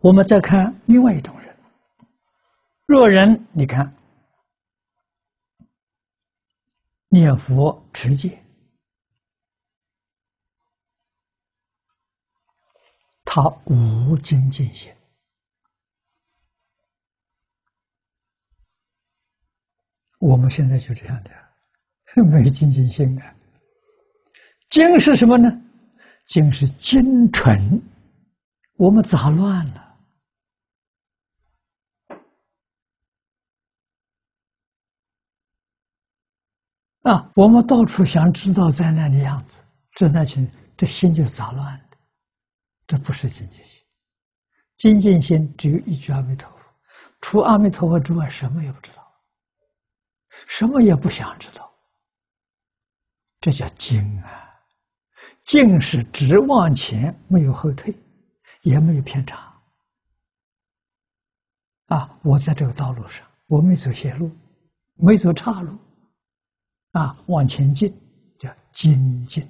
我们再看另外一种人，若人，你看念佛持戒，他无精进心。我们现在就这样的，没精进心的。精是什么呢？精是精纯，我们杂乱了。啊，我们到处想知道灾难的样子，这那群这心就是杂乱的，这不是精进心。精进心只有一句阿弥陀佛，除阿弥陀佛之外，什么也不知道，什么也不想知道，这叫精啊！精是直往前，没有后退，也没有偏差。啊，我在这个道路上，我没走邪路，没走岔路。啊，往前进叫精进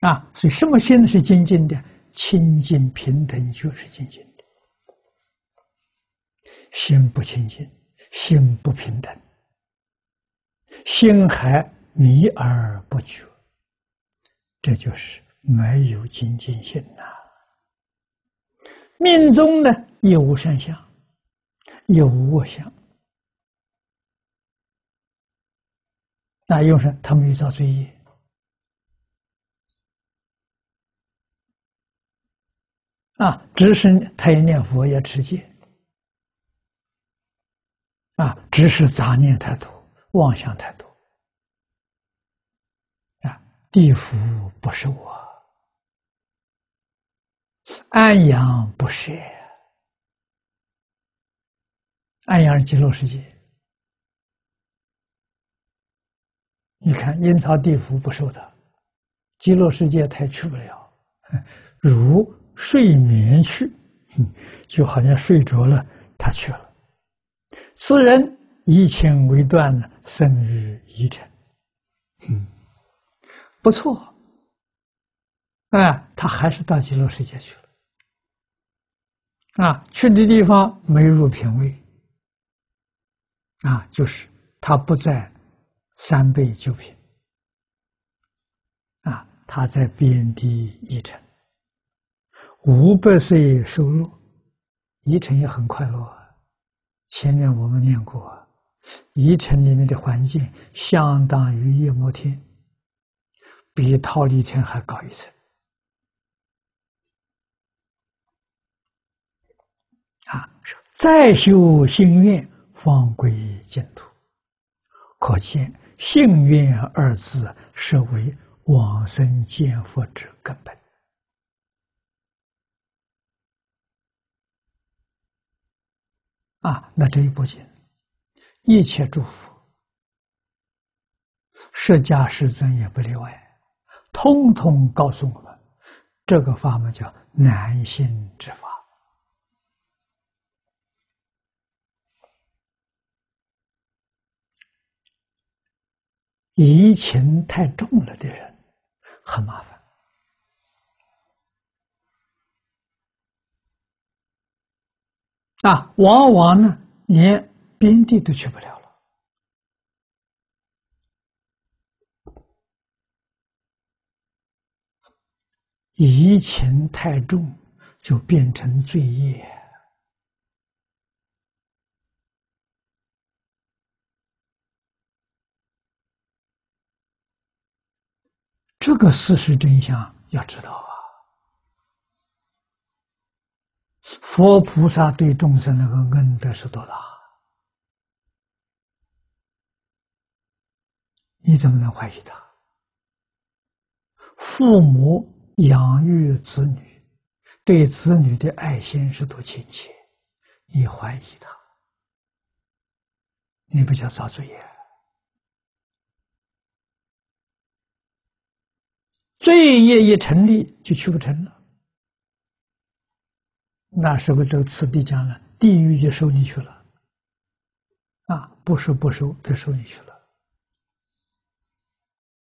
啊，所以什么心是精进的？清净平等就是精进的。心不清净，心不平等，心还迷而不觉，这就是没有精进心呐。命中呢，有无善相，有无恶相。那用上他没造罪业啊，只是他也念佛也持戒啊，只是杂念太多，妄想太多啊。地府不是我，安阳不是，安阳是极乐世界。你看阴曹地府不受他，极乐世界他也去不了，如睡眠去，就好像睡着了，他去了。此人以情为断呢，生于一尘，嗯，不错，啊，他还是到极乐世界去了，啊，去的地方没入品位，啊，就是他不在。三倍九品啊！他在边地一城，五百岁收入，一城也很快乐。前面我们念过，一城里面的环境相当于夜摩天，比桃李天还高一层啊！再修心愿，方归净土，可见。幸愿二字是为往生见佛之根本啊！那这一部经，一切诸佛、释迦世尊也不例外，通通告诉我们，这个法门叫难行之法。疑情太重了的人很麻烦啊，往往呢连边地都去不了了。疑情太重，就变成罪业。这个事实真相要知道啊！佛菩萨对众生那个恩德是多大？你怎么能怀疑他？父母养育子女，对子女的爱心是多亲切，你怀疑他，你不叫造罪业？罪业一成立，就去不成了。那时候这个此地讲了，地狱就收进去了，啊，不收不收，都收进去了。